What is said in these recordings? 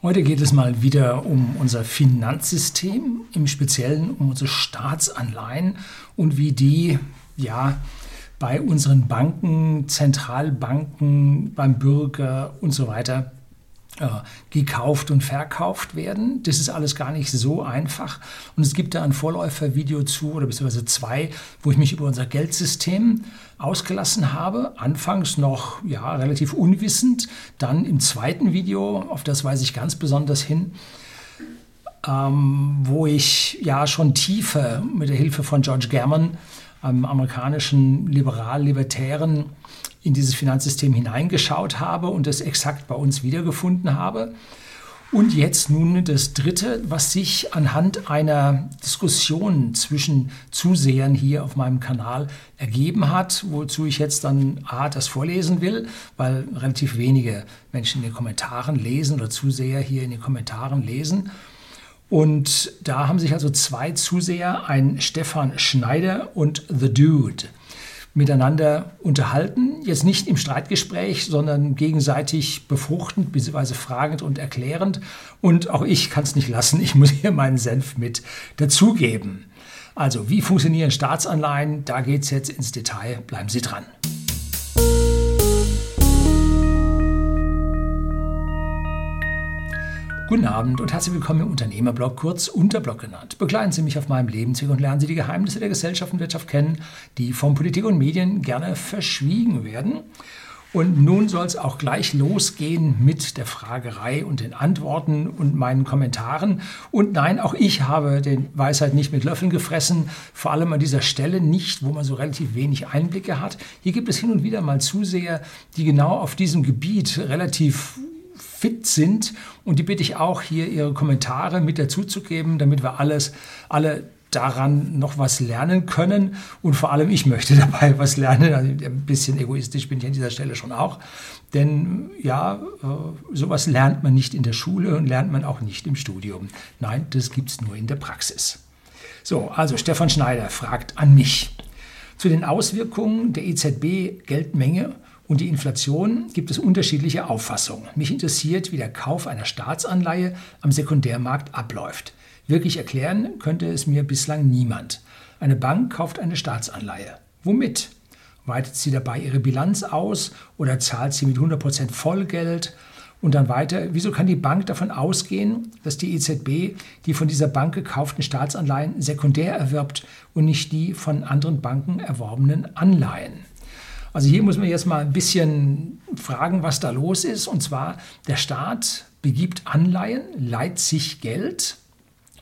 Heute geht es mal wieder um unser Finanzsystem, im Speziellen um unsere Staatsanleihen und wie die ja bei unseren Banken, Zentralbanken, beim Bürger und so weiter gekauft und verkauft werden. Das ist alles gar nicht so einfach. Und es gibt da ein Vorläufervideo zu, oder beziehungsweise zwei, wo ich mich über unser Geldsystem ausgelassen habe. Anfangs noch ja, relativ unwissend. Dann im zweiten Video, auf das weise ich ganz besonders hin, ähm, wo ich ja schon tiefer mit der Hilfe von George Gammon, einem amerikanischen Liberal-Libertären, in dieses Finanzsystem hineingeschaut habe und es exakt bei uns wiedergefunden habe. Und jetzt nun das Dritte, was sich anhand einer Diskussion zwischen Zusehern hier auf meinem Kanal ergeben hat, wozu ich jetzt dann A, das vorlesen will, weil relativ wenige Menschen in den Kommentaren lesen oder Zuseher hier in den Kommentaren lesen. Und da haben sich also zwei Zuseher, ein Stefan Schneider und The Dude, miteinander unterhalten. Jetzt nicht im Streitgespräch, sondern gegenseitig befruchtend bzw. fragend und erklärend. Und auch ich kann es nicht lassen, ich muss hier meinen Senf mit dazugeben. Also, wie funktionieren Staatsanleihen? Da geht es jetzt ins Detail. Bleiben Sie dran. Guten Abend und herzlich willkommen im Unternehmerblog, kurz Unterblog genannt. Begleiten Sie mich auf meinem Lebensweg und lernen Sie die Geheimnisse der Gesellschaft und Wirtschaft kennen, die von Politik und Medien gerne verschwiegen werden. Und nun soll es auch gleich losgehen mit der Fragerei und den Antworten und meinen Kommentaren. Und nein, auch ich habe den Weisheit nicht mit Löffeln gefressen, vor allem an dieser Stelle nicht, wo man so relativ wenig Einblicke hat. Hier gibt es hin und wieder mal Zuseher, die genau auf diesem Gebiet relativ fit sind. Und die bitte ich auch hier Ihre Kommentare mit dazu zu geben, damit wir alles, alle daran noch was lernen können. Und vor allem ich möchte dabei was lernen. Also ein bisschen egoistisch bin ich an dieser Stelle schon auch. Denn ja, äh, sowas lernt man nicht in der Schule und lernt man auch nicht im Studium. Nein, das gibt es nur in der Praxis. So, also Stefan Schneider fragt an mich. Zu den Auswirkungen der EZB-Geldmenge und die Inflation gibt es unterschiedliche Auffassungen. Mich interessiert, wie der Kauf einer Staatsanleihe am Sekundärmarkt abläuft. Wirklich erklären könnte es mir bislang niemand. Eine Bank kauft eine Staatsanleihe. Womit? Weitet sie dabei ihre Bilanz aus oder zahlt sie mit 100% Vollgeld? Und dann weiter, wieso kann die Bank davon ausgehen, dass die EZB die von dieser Bank gekauften Staatsanleihen sekundär erwirbt und nicht die von anderen Banken erworbenen Anleihen? Also hier muss man jetzt mal ein bisschen fragen, was da los ist. Und zwar, der Staat begibt Anleihen, leiht sich Geld.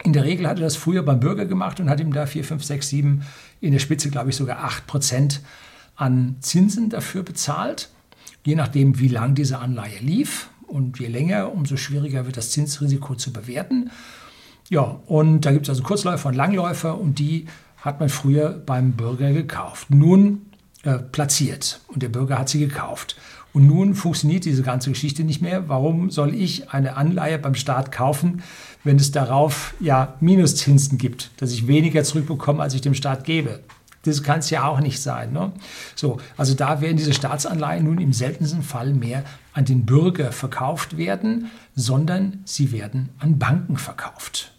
In der Regel hat er das früher beim Bürger gemacht und hat ihm da 4, 5, 6, 7, in der Spitze glaube ich sogar 8 Prozent an Zinsen dafür bezahlt. Je nachdem, wie lang diese Anleihe lief. Und je länger, umso schwieriger wird das Zinsrisiko zu bewerten. Ja, und da gibt es also Kurzläufer und Langläufer und die hat man früher beim Bürger gekauft. Nun äh, platziert und der Bürger hat sie gekauft. Und nun funktioniert diese ganze Geschichte nicht mehr. Warum soll ich eine Anleihe beim Staat kaufen, wenn es darauf ja Minuszinsen gibt, dass ich weniger zurückbekomme, als ich dem Staat gebe? Das kann es ja auch nicht sein. Ne? So, also da werden diese Staatsanleihen nun im seltensten Fall mehr an den Bürger verkauft werden, sondern sie werden an Banken verkauft.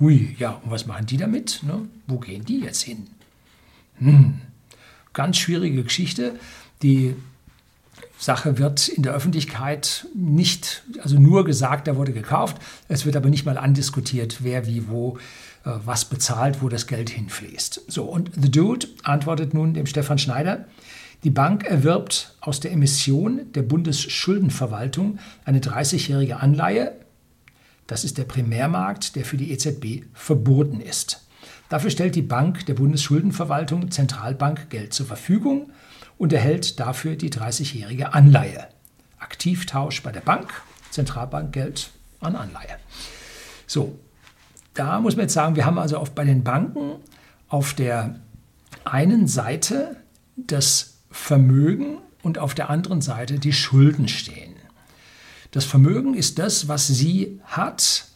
Hui, ja, und was machen die damit? Ne? Wo gehen die jetzt hin? Hm. Ganz schwierige Geschichte. Die Sache wird in der Öffentlichkeit nicht, also nur gesagt, da wurde gekauft. Es wird aber nicht mal andiskutiert, wer wie wo äh, was bezahlt, wo das Geld hinfließt. So, und The Dude antwortet nun dem Stefan Schneider. Die Bank erwirbt aus der Emission der Bundesschuldenverwaltung eine 30-jährige Anleihe. Das ist der Primärmarkt, der für die EZB verboten ist. Dafür stellt die Bank der Bundesschuldenverwaltung Zentralbank Geld zur Verfügung und erhält dafür die 30-jährige Anleihe. Aktivtausch bei der Bank, Zentralbank Geld an Anleihe. So, da muss man jetzt sagen, wir haben also auf, bei den Banken auf der einen Seite das Vermögen und auf der anderen Seite die Schulden stehen. Das Vermögen ist das, was sie hat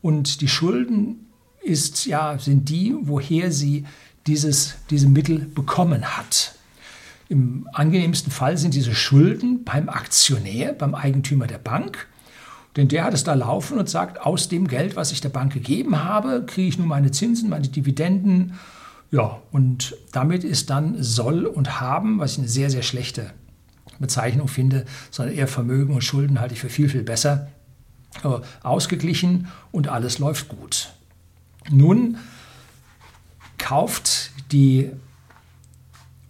und die Schulden ist, ja, sind die, woher sie dieses, diese Mittel bekommen hat. Im angenehmsten Fall sind diese Schulden beim Aktionär, beim Eigentümer der Bank. Denn der hat es da laufen und sagt, aus dem Geld, was ich der Bank gegeben habe, kriege ich nur meine Zinsen, meine Dividenden. Ja, und damit ist dann soll und haben, was ich eine sehr, sehr schlechte Bezeichnung finde, sondern eher Vermögen und Schulden halte ich für viel, viel besser, äh, ausgeglichen und alles läuft gut. Nun kauft die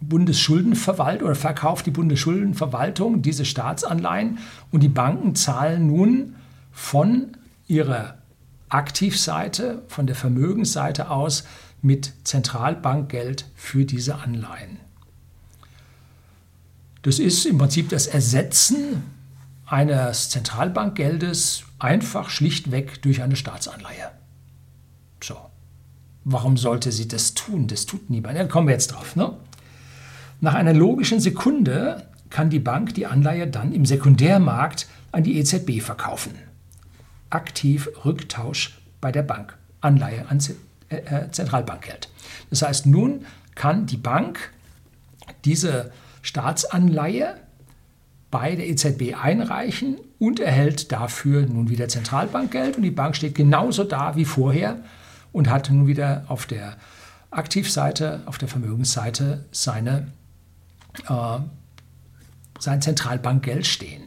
Bundesschuldenverwaltung oder verkauft die Bundesschuldenverwaltung diese Staatsanleihen und die Banken zahlen nun von ihrer Aktivseite, von der Vermögensseite aus mit Zentralbankgeld für diese Anleihen. Das ist im Prinzip das Ersetzen eines Zentralbankgeldes einfach schlichtweg durch eine Staatsanleihe. So. Warum sollte sie das tun? Das tut niemand. Da kommen wir jetzt drauf. Ne? Nach einer logischen Sekunde kann die Bank die Anleihe dann im Sekundärmarkt an die EZB verkaufen. Aktiv Rücktausch bei der Bank. Anleihe an äh, äh, Zentralbankgeld. Das heißt, nun kann die Bank diese Staatsanleihe bei der EZB einreichen und erhält dafür nun wieder Zentralbankgeld und die Bank steht genauso da wie vorher und hat nun wieder auf der Aktivseite, auf der Vermögensseite seine, äh, sein Zentralbankgeld stehen.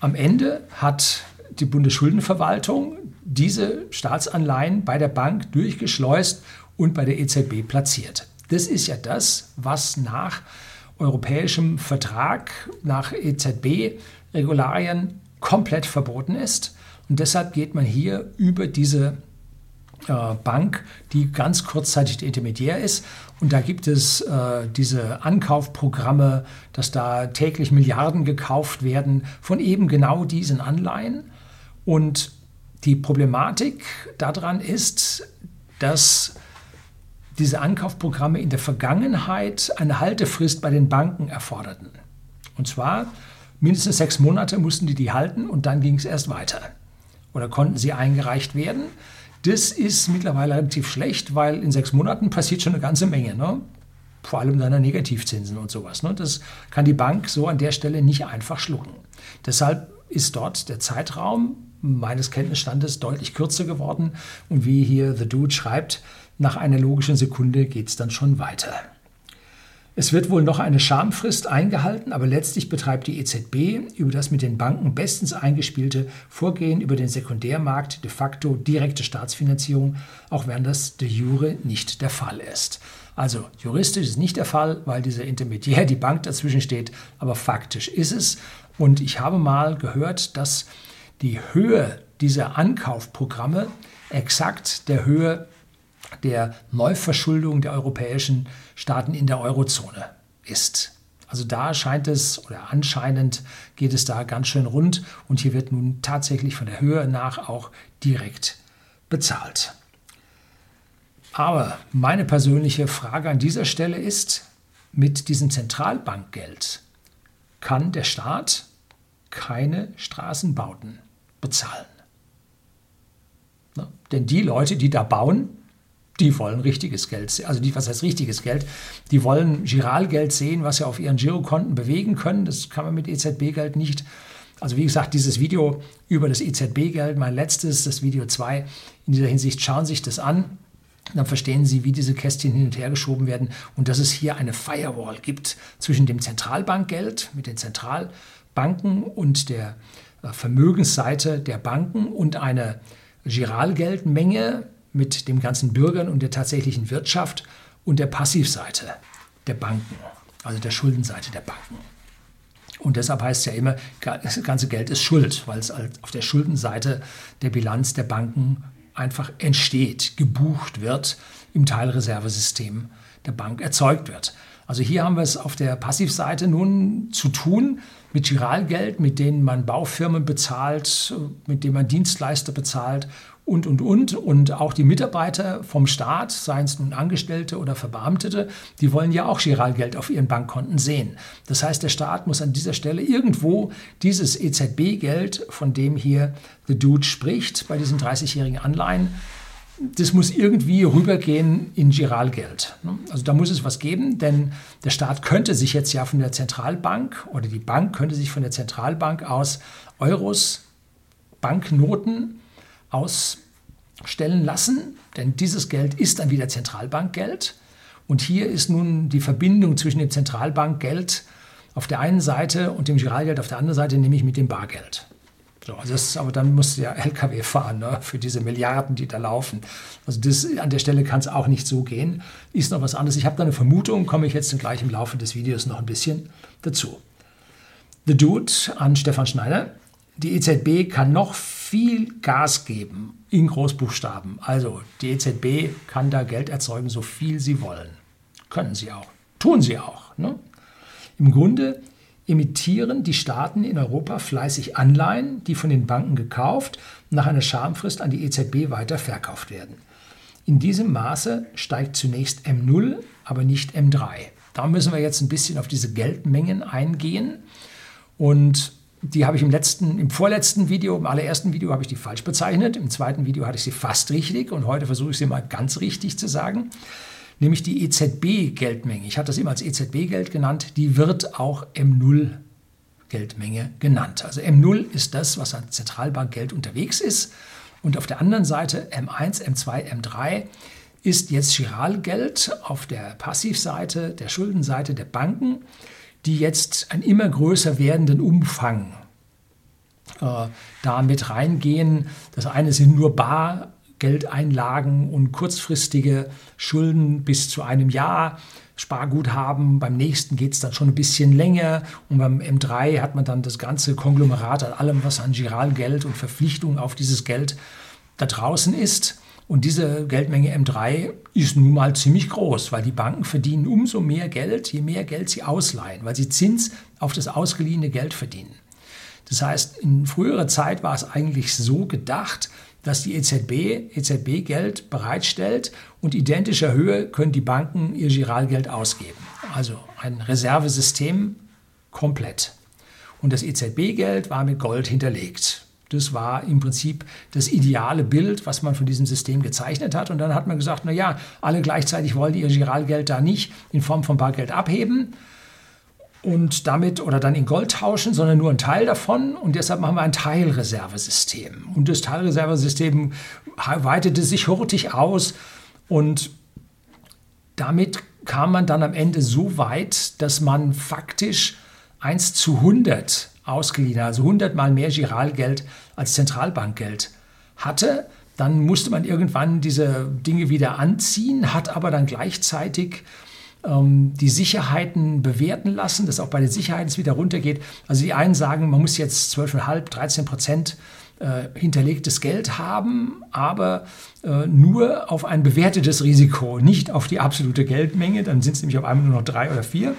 Am Ende hat die Bundesschuldenverwaltung diese Staatsanleihen bei der Bank durchgeschleust und bei der EZB platziert. Das ist ja das, was nach europäischem Vertrag, nach EZB-Regularien komplett verboten ist. Und deshalb geht man hier über diese Bank, die ganz kurzzeitig der Intermediär ist. Und da gibt es äh, diese Ankaufprogramme, dass da täglich Milliarden gekauft werden von eben genau diesen Anleihen. Und die Problematik daran ist, dass diese Ankaufprogramme in der Vergangenheit eine Haltefrist bei den Banken erforderten. Und zwar mindestens sechs Monate mussten die die halten und dann ging es erst weiter. Oder konnten sie eingereicht werden. Das ist mittlerweile relativ schlecht, weil in sechs Monaten passiert schon eine ganze Menge. Ne? Vor allem deiner Negativzinsen und sowas. Ne? Das kann die Bank so an der Stelle nicht einfach schlucken. Deshalb ist dort der Zeitraum meines Kenntnisstandes deutlich kürzer geworden. Und wie hier The Dude schreibt, nach einer logischen Sekunde geht es dann schon weiter. Es wird wohl noch eine Schamfrist eingehalten, aber letztlich betreibt die EZB über das mit den Banken bestens eingespielte Vorgehen über den Sekundärmarkt de facto direkte Staatsfinanzierung, auch wenn das de jure nicht der Fall ist. Also juristisch ist nicht der Fall, weil dieser Intermediär, die Bank dazwischen steht, aber faktisch ist es. Und ich habe mal gehört, dass die Höhe dieser Ankaufprogramme exakt der Höhe der Neuverschuldung der europäischen Staaten in der Eurozone ist. Also da scheint es oder anscheinend geht es da ganz schön rund und hier wird nun tatsächlich von der Höhe nach auch direkt bezahlt. Aber meine persönliche Frage an dieser Stelle ist, mit diesem Zentralbankgeld kann der Staat keine Straßenbauten bezahlen. Denn die Leute, die da bauen, die wollen richtiges Geld, also die, was heißt richtiges Geld? Die wollen Giralgeld sehen, was sie auf ihren Girokonten bewegen können. Das kann man mit EZB-Geld nicht. Also wie gesagt, dieses Video über das EZB-Geld, mein letztes, das Video 2, in dieser Hinsicht schauen Sie sich das an. Dann verstehen Sie, wie diese Kästchen hin und her geschoben werden und dass es hier eine Firewall gibt zwischen dem Zentralbankgeld mit den Zentralbanken und der äh, Vermögensseite der Banken und eine Giralgeldmenge mit dem ganzen Bürgern und der tatsächlichen Wirtschaft und der Passivseite der Banken, also der Schuldenseite der Banken. Und deshalb heißt es ja immer, das ganze Geld ist Schuld, weil es auf der Schuldenseite der Bilanz der Banken einfach entsteht, gebucht wird, im Teilreservesystem der Bank erzeugt wird. Also hier haben wir es auf der Passivseite nun zu tun mit Giralgeld, mit denen man Baufirmen bezahlt, mit denen man Dienstleister bezahlt und, und, und. Und auch die Mitarbeiter vom Staat, seien es nun Angestellte oder Verbeamtete, die wollen ja auch Giralgeld auf ihren Bankkonten sehen. Das heißt, der Staat muss an dieser Stelle irgendwo dieses EZB-Geld, von dem hier The Dude spricht, bei diesen 30-jährigen Anleihen, das muss irgendwie rübergehen in Giralgeld. Also da muss es was geben, denn der Staat könnte sich jetzt ja von der Zentralbank oder die Bank könnte sich von der Zentralbank aus Euros Banknoten ausstellen lassen, denn dieses Geld ist dann wieder Zentralbankgeld. Und hier ist nun die Verbindung zwischen dem Zentralbankgeld auf der einen Seite und dem Giralgeld auf der anderen Seite, nämlich mit dem Bargeld. So, also das, aber dann muss der LKW fahren ne, für diese Milliarden, die da laufen. Also das, an der Stelle kann es auch nicht so gehen. Ist noch was anderes. Ich habe da eine Vermutung, komme ich jetzt gleich im Laufe des Videos noch ein bisschen dazu. The Dude an Stefan Schneider. Die EZB kann noch viel Gas geben in Großbuchstaben. Also die EZB kann da Geld erzeugen, so viel sie wollen. Können sie auch. Tun sie auch. Ne? Im Grunde emittieren die Staaten in Europa fleißig Anleihen, die von den Banken gekauft nach einer Schamfrist an die EZB weiter verkauft werden. In diesem Maße steigt zunächst M0, aber nicht M3. Da müssen wir jetzt ein bisschen auf diese Geldmengen eingehen. Und die habe ich im letzten, im vorletzten Video, im allerersten Video habe ich die falsch bezeichnet. Im zweiten Video hatte ich sie fast richtig und heute versuche ich sie mal ganz richtig zu sagen nämlich die EZB-Geldmenge. Ich hatte das immer als EZB-Geld genannt, die wird auch M0-Geldmenge genannt. Also M0 ist das, was an Zentralbankgeld unterwegs ist. Und auf der anderen Seite M1, M2, M3 ist jetzt Giralgeld auf der Passivseite, der Schuldenseite der Banken, die jetzt einen immer größer werdenden Umfang äh, da mit reingehen. Das eine sind nur Bar Geldeinlagen und kurzfristige Schulden bis zu einem Jahr. Sparguthaben, beim nächsten geht es dann schon ein bisschen länger und beim M3 hat man dann das ganze Konglomerat an allem, was an Giralgeld und Verpflichtungen auf dieses Geld da draußen ist. Und diese Geldmenge M3 ist nun mal ziemlich groß, weil die Banken verdienen umso mehr Geld, je mehr Geld sie ausleihen, weil sie Zins auf das ausgeliehene Geld verdienen. Das heißt, in früherer Zeit war es eigentlich so gedacht, dass die EZB EZB-Geld bereitstellt und identischer Höhe können die Banken ihr Giralgeld ausgeben. Also ein Reservesystem komplett. Und das EZB-Geld war mit Gold hinterlegt. Das war im Prinzip das ideale Bild, was man von diesem System gezeichnet hat. Und dann hat man gesagt, na ja, alle gleichzeitig wollen ihr Giralgeld da nicht in Form von Bargeld abheben und damit oder dann in Gold tauschen, sondern nur ein Teil davon. Und deshalb machen wir ein Teilreservesystem. Und das Teilreservesystem weitete sich hurtig aus und damit kam man dann am Ende so weit, dass man faktisch 1 zu 100 ausgeliehen, also 100 mal mehr Giralgeld als Zentralbankgeld hatte. Dann musste man irgendwann diese Dinge wieder anziehen, hat aber dann gleichzeitig ähm, die Sicherheiten bewerten lassen, dass auch bei den Sicherheiten es wieder runtergeht. Also die einen sagen, man muss jetzt 12,5, 13 Prozent äh, hinterlegtes Geld haben, aber äh, nur auf ein bewertetes Risiko, nicht auf die absolute Geldmenge. Dann sind es nämlich auf einmal nur noch drei oder vier.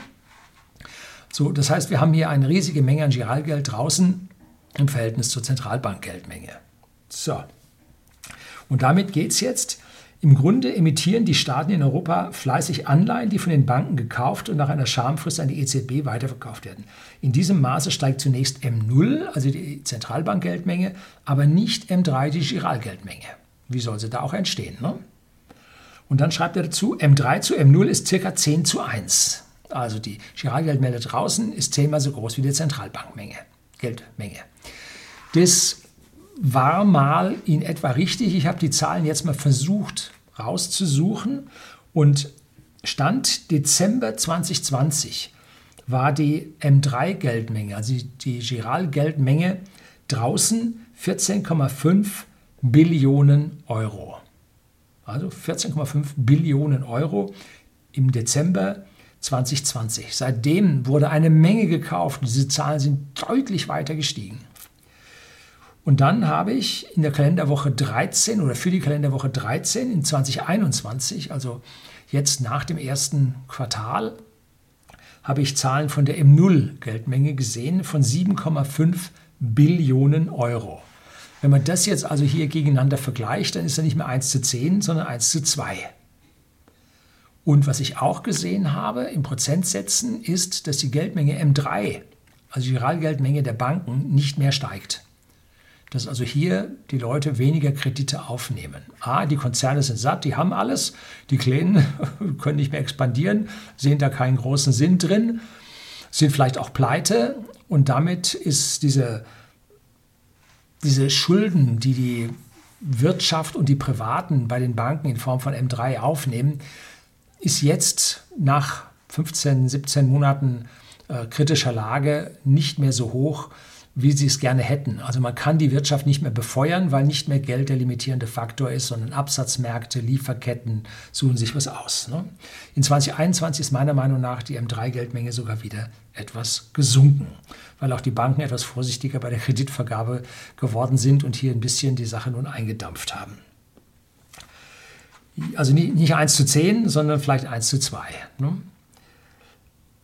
So, das heißt, wir haben hier eine riesige Menge an Giralgeld draußen im Verhältnis zur Zentralbankgeldmenge. So. Und damit geht es jetzt im Grunde emittieren die Staaten in Europa fleißig Anleihen, die von den Banken gekauft und nach einer Schamfrist an die EZB weiterverkauft werden. In diesem Maße steigt zunächst M0, also die Zentralbankgeldmenge, aber nicht M3, die Giralgeldmenge. Wie soll sie da auch entstehen? Ne? Und dann schreibt er dazu, M3 zu M0 ist circa 10 zu 1. Also die Giralgeldmenge draußen ist zehnmal so groß wie die Zentralbankmenge, Geldmenge. Das war mal in etwa richtig. Ich habe die Zahlen jetzt mal versucht rauszusuchen und Stand Dezember 2020 war die M3-Geldmenge, also die Giral-Geldmenge draußen 14,5 Billionen Euro. Also 14,5 Billionen Euro im Dezember 2020. Seitdem wurde eine Menge gekauft. Diese Zahlen sind deutlich weiter gestiegen. Und dann habe ich in der Kalenderwoche 13 oder für die Kalenderwoche 13 in 2021, also jetzt nach dem ersten Quartal, habe ich Zahlen von der M0-Geldmenge gesehen von 7,5 Billionen Euro. Wenn man das jetzt also hier gegeneinander vergleicht, dann ist er nicht mehr 1 zu 10, sondern 1 zu 2. Und was ich auch gesehen habe in Prozentsätzen ist, dass die Geldmenge M3, also die Giralgeldmenge der Banken, nicht mehr steigt dass also hier die Leute weniger Kredite aufnehmen. A, die Konzerne sind satt, die haben alles, die Kleinen können nicht mehr expandieren, sehen da keinen großen Sinn drin, sind vielleicht auch pleite und damit ist diese diese Schulden, die die Wirtschaft und die Privaten bei den Banken in Form von M3 aufnehmen, ist jetzt nach 15, 17 Monaten äh, kritischer Lage nicht mehr so hoch, wie sie es gerne hätten. Also man kann die Wirtschaft nicht mehr befeuern, weil nicht mehr Geld der limitierende Faktor ist, sondern Absatzmärkte, Lieferketten suchen sich was aus. Ne? In 2021 ist meiner Meinung nach die M3-Geldmenge sogar wieder etwas gesunken, weil auch die Banken etwas vorsichtiger bei der Kreditvergabe geworden sind und hier ein bisschen die Sache nun eingedampft haben. Also nicht, nicht 1 zu 10, sondern vielleicht 1 zu 2. Ne?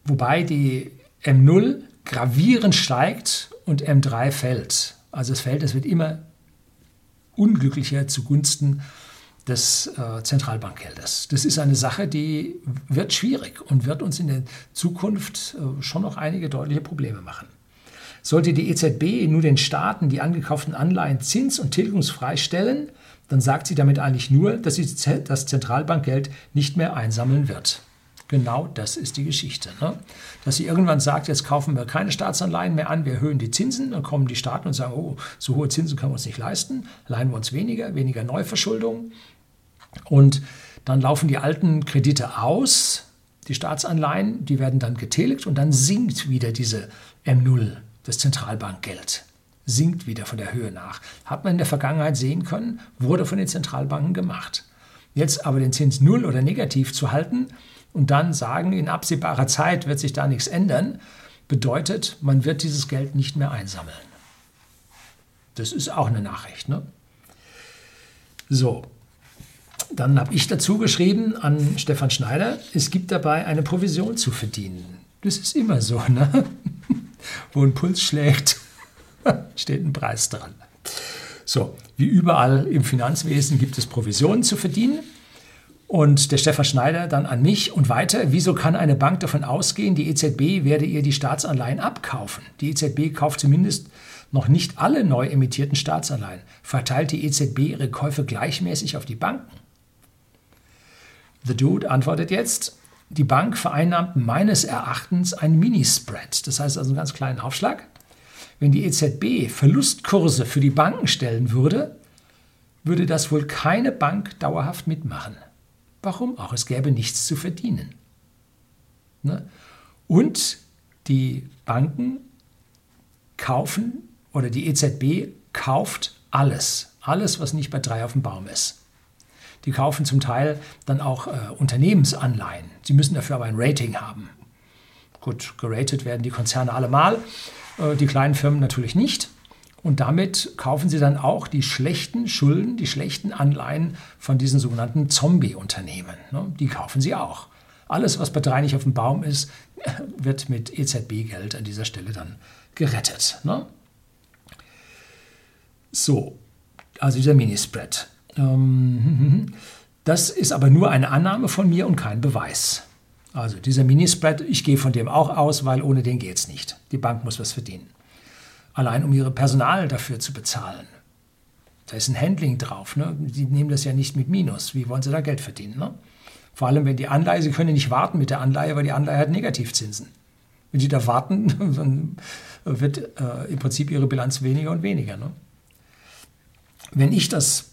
Wobei die M0 gravierend steigt und M3 fällt. Also es fällt, es wird immer unglücklicher zugunsten des äh, Zentralbankgeldes. Das ist eine Sache, die wird schwierig und wird uns in der Zukunft äh, schon noch einige deutliche Probleme machen. Sollte die EZB nur den Staaten die angekauften Anleihen zins- und tilgungsfrei stellen, dann sagt sie damit eigentlich nur, dass sie das Zentralbankgeld nicht mehr einsammeln wird. Genau das ist die Geschichte. Ne? Dass sie irgendwann sagt, jetzt kaufen wir keine Staatsanleihen mehr an, wir erhöhen die Zinsen, dann kommen die Staaten und sagen, oh, so hohe Zinsen können wir uns nicht leisten, leihen wir uns weniger, weniger Neuverschuldung. Und dann laufen die alten Kredite aus, die Staatsanleihen, die werden dann getilgt und dann sinkt wieder diese M0, das Zentralbankgeld. Sinkt wieder von der Höhe nach. Hat man in der Vergangenheit sehen können, wurde von den Zentralbanken gemacht. Jetzt aber den Zins null oder negativ zu halten, und dann sagen, in absehbarer Zeit wird sich da nichts ändern, bedeutet, man wird dieses Geld nicht mehr einsammeln. Das ist auch eine Nachricht. Ne? So, dann habe ich dazu geschrieben an Stefan Schneider, es gibt dabei eine Provision zu verdienen. Das ist immer so, ne? wo ein Puls schlägt, steht ein Preis dran. So, wie überall im Finanzwesen gibt es Provisionen zu verdienen. Und der Stefan Schneider dann an mich und weiter, wieso kann eine Bank davon ausgehen, die EZB werde ihr die Staatsanleihen abkaufen? Die EZB kauft zumindest noch nicht alle neu emittierten Staatsanleihen. Verteilt die EZB ihre Käufe gleichmäßig auf die Banken? The Dude antwortet jetzt, die Bank vereinnahmt meines Erachtens einen Mini-Spread, das heißt also einen ganz kleinen Aufschlag. Wenn die EZB Verlustkurse für die Banken stellen würde, würde das wohl keine Bank dauerhaft mitmachen. Warum auch? Es gäbe nichts zu verdienen. Ne? Und die Banken kaufen oder die EZB kauft alles. Alles, was nicht bei drei auf dem Baum ist. Die kaufen zum Teil dann auch äh, Unternehmensanleihen. Sie müssen dafür aber ein Rating haben. Gut, geratet werden die Konzerne allemal, die kleinen Firmen natürlich nicht. Und damit kaufen sie dann auch die schlechten Schulden, die schlechten Anleihen von diesen sogenannten Zombie-Unternehmen. Ne? Die kaufen sie auch. Alles, was bei drei nicht auf dem Baum ist, wird mit EZB-Geld an dieser Stelle dann gerettet. Ne? So, also dieser Minispread. Ähm, das ist aber nur eine Annahme von mir und kein Beweis. Also dieser Minispread, ich gehe von dem auch aus, weil ohne den geht es nicht. Die Bank muss was verdienen allein um ihre Personal dafür zu bezahlen. Da ist ein Handling drauf. Ne? Die nehmen das ja nicht mit Minus. Wie wollen sie da Geld verdienen? Ne? Vor allem, wenn die Anleihe, sie können nicht warten mit der Anleihe, weil die Anleihe hat Negativzinsen. Wenn sie da warten, dann wird äh, im Prinzip ihre Bilanz weniger und weniger. Ne? Wenn ich das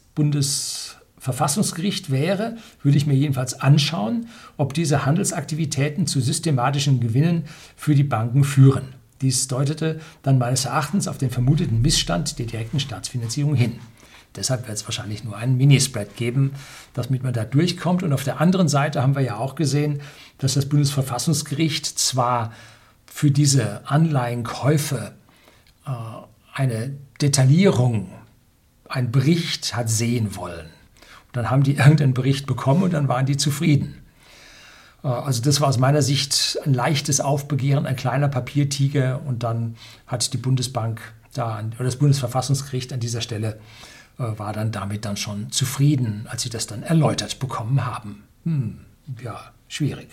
Bundesverfassungsgericht wäre, würde ich mir jedenfalls anschauen, ob diese Handelsaktivitäten zu systematischen Gewinnen für die Banken führen. Dies deutete dann meines Erachtens auf den vermuteten Missstand der direkten Staatsfinanzierung hin. Deshalb wird es wahrscheinlich nur einen Minispread geben, damit man da durchkommt. Und auf der anderen Seite haben wir ja auch gesehen, dass das Bundesverfassungsgericht zwar für diese Anleihenkäufe äh, eine Detaillierung, einen Bericht hat sehen wollen. Dann haben die irgendeinen Bericht bekommen und dann waren die zufrieden. Äh, also das war aus meiner Sicht ein leichtes Aufbegehren, ein kleiner Papiertiger und dann hat die Bundesbank da oder das Bundesverfassungsgericht an dieser Stelle äh, war dann damit dann schon zufrieden, als sie das dann erläutert bekommen haben. Hm, ja, schwierig.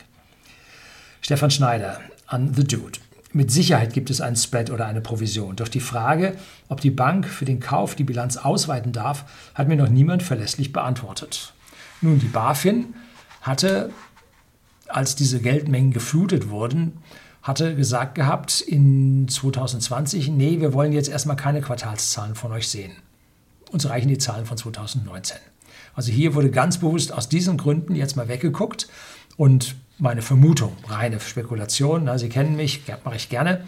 Stefan Schneider an The Dude. Mit Sicherheit gibt es einen Spread oder eine Provision. Doch die Frage, ob die Bank für den Kauf die Bilanz ausweiten darf, hat mir noch niemand verlässlich beantwortet. Nun, die BaFin hatte als diese Geldmengen geflutet wurden, hatte gesagt gehabt in 2020, nee, wir wollen jetzt erstmal keine Quartalszahlen von euch sehen. Uns reichen die Zahlen von 2019. Also hier wurde ganz bewusst aus diesen Gründen jetzt mal weggeguckt und meine Vermutung, reine Spekulation, na, Sie kennen mich, mache ich gerne,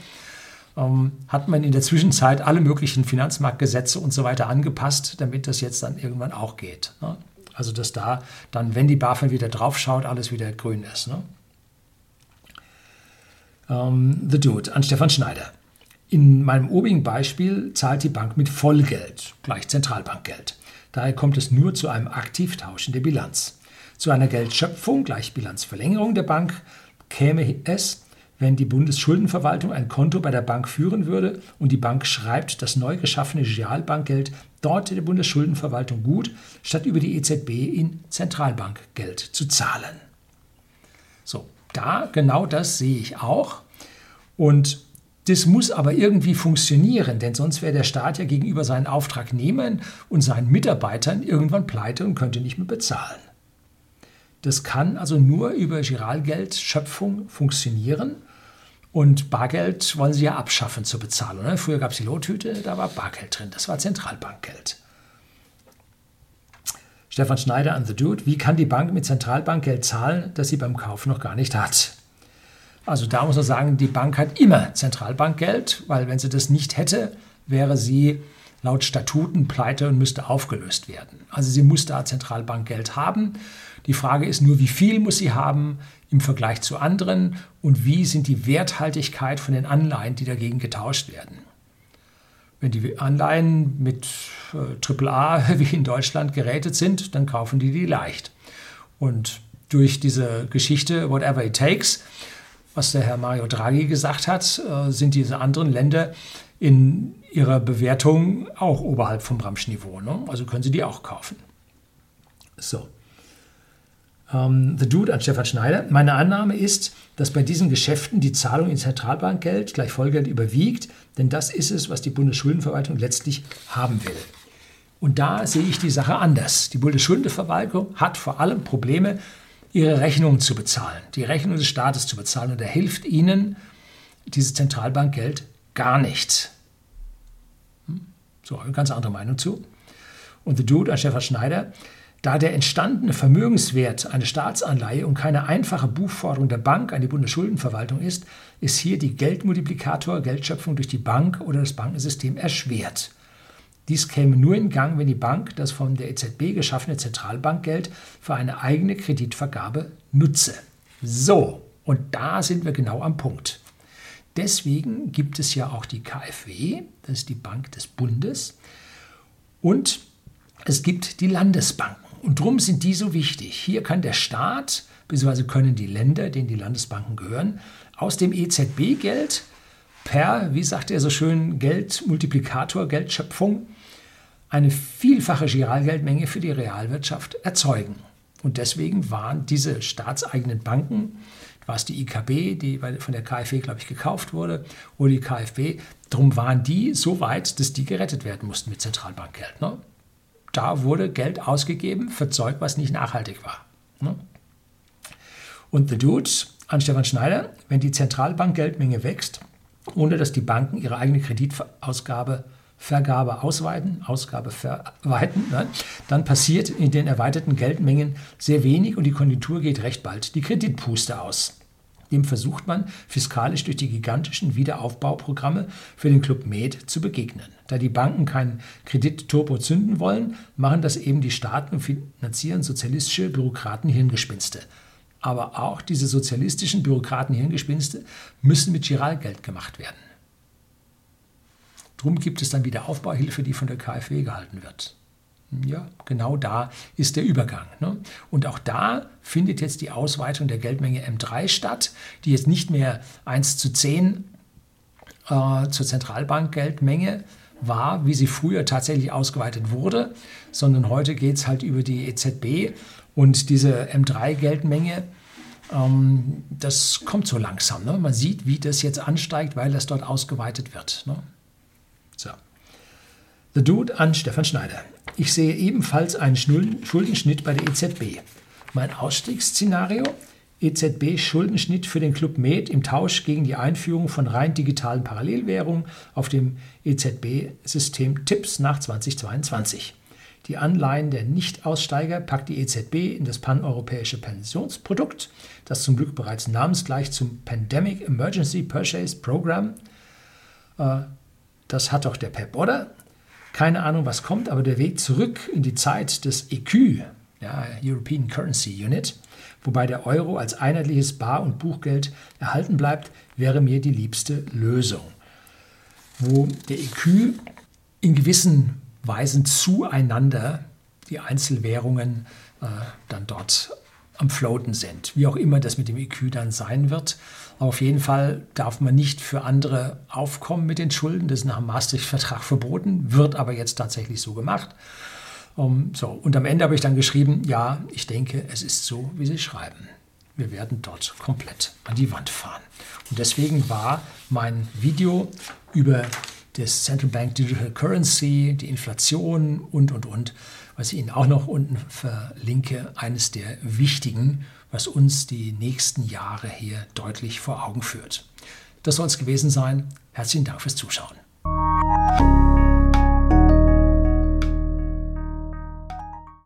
ähm, hat man in der Zwischenzeit alle möglichen Finanzmarktgesetze und so weiter angepasst, damit das jetzt dann irgendwann auch geht. Ne? Also dass da dann, wenn die BaFin wieder drauf schaut, alles wieder grün ist. Ne? Ähm, The Dude an Stefan Schneider. In meinem obigen Beispiel zahlt die Bank mit Vollgeld, gleich Zentralbankgeld. Daher kommt es nur zu einem Aktivtausch in der Bilanz. Zu einer Geldschöpfung, gleich Bilanzverlängerung der Bank, käme es, wenn die Bundesschuldenverwaltung ein Konto bei der Bank führen würde und die Bank schreibt das neu geschaffene Realbankgeld dort der Bundesschuldenverwaltung gut, statt über die EZB in Zentralbankgeld zu zahlen. So, da genau das sehe ich auch. Und das muss aber irgendwie funktionieren, denn sonst wäre der Staat ja gegenüber seinen Auftragnehmern und seinen Mitarbeitern irgendwann pleite und könnte nicht mehr bezahlen. Das kann also nur über Giralgeldschöpfung funktionieren. Und Bargeld wollen sie ja abschaffen zur Bezahlung. Früher gab es die Lothüte, da war Bargeld drin. Das war Zentralbankgeld. Stefan Schneider an The Dude. Wie kann die Bank mit Zentralbankgeld zahlen, das sie beim Kauf noch gar nicht hat? Also da muss man sagen, die Bank hat immer Zentralbankgeld, weil wenn sie das nicht hätte, wäre sie laut Statuten pleite und müsste aufgelöst werden. Also sie muss da Zentralbankgeld haben. Die Frage ist nur, wie viel muss sie haben im Vergleich zu anderen und wie sind die Werthaltigkeit von den Anleihen, die dagegen getauscht werden. Wenn die Anleihen mit äh, AAA wie in Deutschland gerätet sind, dann kaufen die die leicht. Und durch diese Geschichte Whatever It Takes, was der Herr Mario Draghi gesagt hat, äh, sind diese anderen Länder in ihrer Bewertung auch oberhalb vom Ramschniveau. Ne? Also können Sie die auch kaufen. So. Um, The Dude an Stefan Schneider. Meine Annahme ist, dass bei diesen Geschäften die Zahlung in Zentralbankgeld gleich Vollgeld überwiegt, denn das ist es, was die Bundesschuldenverwaltung letztlich haben will. Und da sehe ich die Sache anders. Die Bundesschuldenverwaltung hat vor allem Probleme, ihre Rechnungen zu bezahlen, die Rechnung des Staates zu bezahlen. Und da hilft ihnen dieses Zentralbankgeld gar nicht. Hm? So, eine ganz andere Meinung zu. Und The Dude an Stefan Schneider. Da der entstandene Vermögenswert eine Staatsanleihe und keine einfache Buchforderung der Bank an die Bundesschuldenverwaltung ist, ist hier die Geldmultiplikator Geldschöpfung durch die Bank oder das Bankensystem erschwert. Dies käme nur in Gang, wenn die Bank das von der EZB geschaffene Zentralbankgeld für eine eigene Kreditvergabe nutze. So, und da sind wir genau am Punkt. Deswegen gibt es ja auch die KfW, das ist die Bank des Bundes, und es gibt die Landesbanken. Und darum sind die so wichtig. Hier kann der Staat, beziehungsweise können die Länder, denen die Landesbanken gehören, aus dem EZB-Geld per, wie sagt er so schön, Geldmultiplikator, Geldschöpfung, eine vielfache Giralgeldmenge für die Realwirtschaft erzeugen. Und deswegen waren diese staatseigenen Banken, war es die IKB, die von der KfW, glaube ich, gekauft wurde, oder die KfW, darum waren die so weit, dass die gerettet werden mussten mit Zentralbankgeld. Ne? Da wurde Geld ausgegeben für Zeug, was nicht nachhaltig war. Ne? Und The Dude an Stefan Schneider, wenn die Zentralbankgeldmenge wächst, ohne dass die Banken ihre eigene Kreditausgabe Vergabe ausweiten, Ausgabe verweiten, ne? dann passiert in den erweiterten Geldmengen sehr wenig und die Konjunktur geht recht bald die Kreditpuste aus. Dem versucht man fiskalisch durch die gigantischen Wiederaufbauprogramme für den Club Med zu begegnen. Da die Banken keinen Kreditturbo zünden wollen, machen das eben die Staaten und finanzieren sozialistische Bürokraten-Hirngespinste. Aber auch diese sozialistischen Bürokraten-Hirngespinste müssen mit Giralgeld gemacht werden. Drum gibt es dann wieder Aufbauhilfe, die von der KfW gehalten wird. Ja, genau da ist der Übergang. Ne? Und auch da findet jetzt die Ausweitung der Geldmenge M3 statt, die jetzt nicht mehr 1 zu 10 äh, zur Zentralbankgeldmenge war, wie sie früher tatsächlich ausgeweitet wurde, sondern heute geht es halt über die EZB und diese M3-Geldmenge, ähm, das kommt so langsam. Ne? Man sieht, wie das jetzt ansteigt, weil das dort ausgeweitet wird. Ne? So. The Dude an Stefan Schneider. Ich sehe ebenfalls einen Schuldenschnitt bei der EZB. Mein Ausstiegsszenario, EZB-Schuldenschnitt für den Club Med im Tausch gegen die Einführung von rein digitalen Parallelwährungen auf dem EZB-System TIPS nach 2022. Die Anleihen der Nichtaussteiger packt die EZB in das paneuropäische Pensionsprodukt, das zum Glück bereits namensgleich zum Pandemic Emergency Purchase Program. Äh, das hat doch der Pep, oder? Keine Ahnung, was kommt, aber der Weg zurück in die Zeit des EQ, ja, European Currency Unit, wobei der Euro als einheitliches Bar- und Buchgeld erhalten bleibt, wäre mir die liebste Lösung. Wo der EQ in gewissen Weisen zueinander die Einzelwährungen äh, dann dort am Floaten sind. Wie auch immer das mit dem EQ dann sein wird. Aber auf jeden Fall darf man nicht für andere aufkommen mit den Schulden. Das ist nach dem Maastricht-Vertrag verboten, wird aber jetzt tatsächlich so gemacht. Um, so, und am Ende habe ich dann geschrieben, ja, ich denke, es ist so, wie Sie schreiben. Wir werden dort komplett an die Wand fahren. Und deswegen war mein Video über das Central Bank Digital Currency, die Inflation und, und, und, was ich Ihnen auch noch unten verlinke, eines der wichtigen, was uns die nächsten Jahre hier deutlich vor Augen führt. Das soll es gewesen sein. Herzlichen Dank fürs Zuschauen.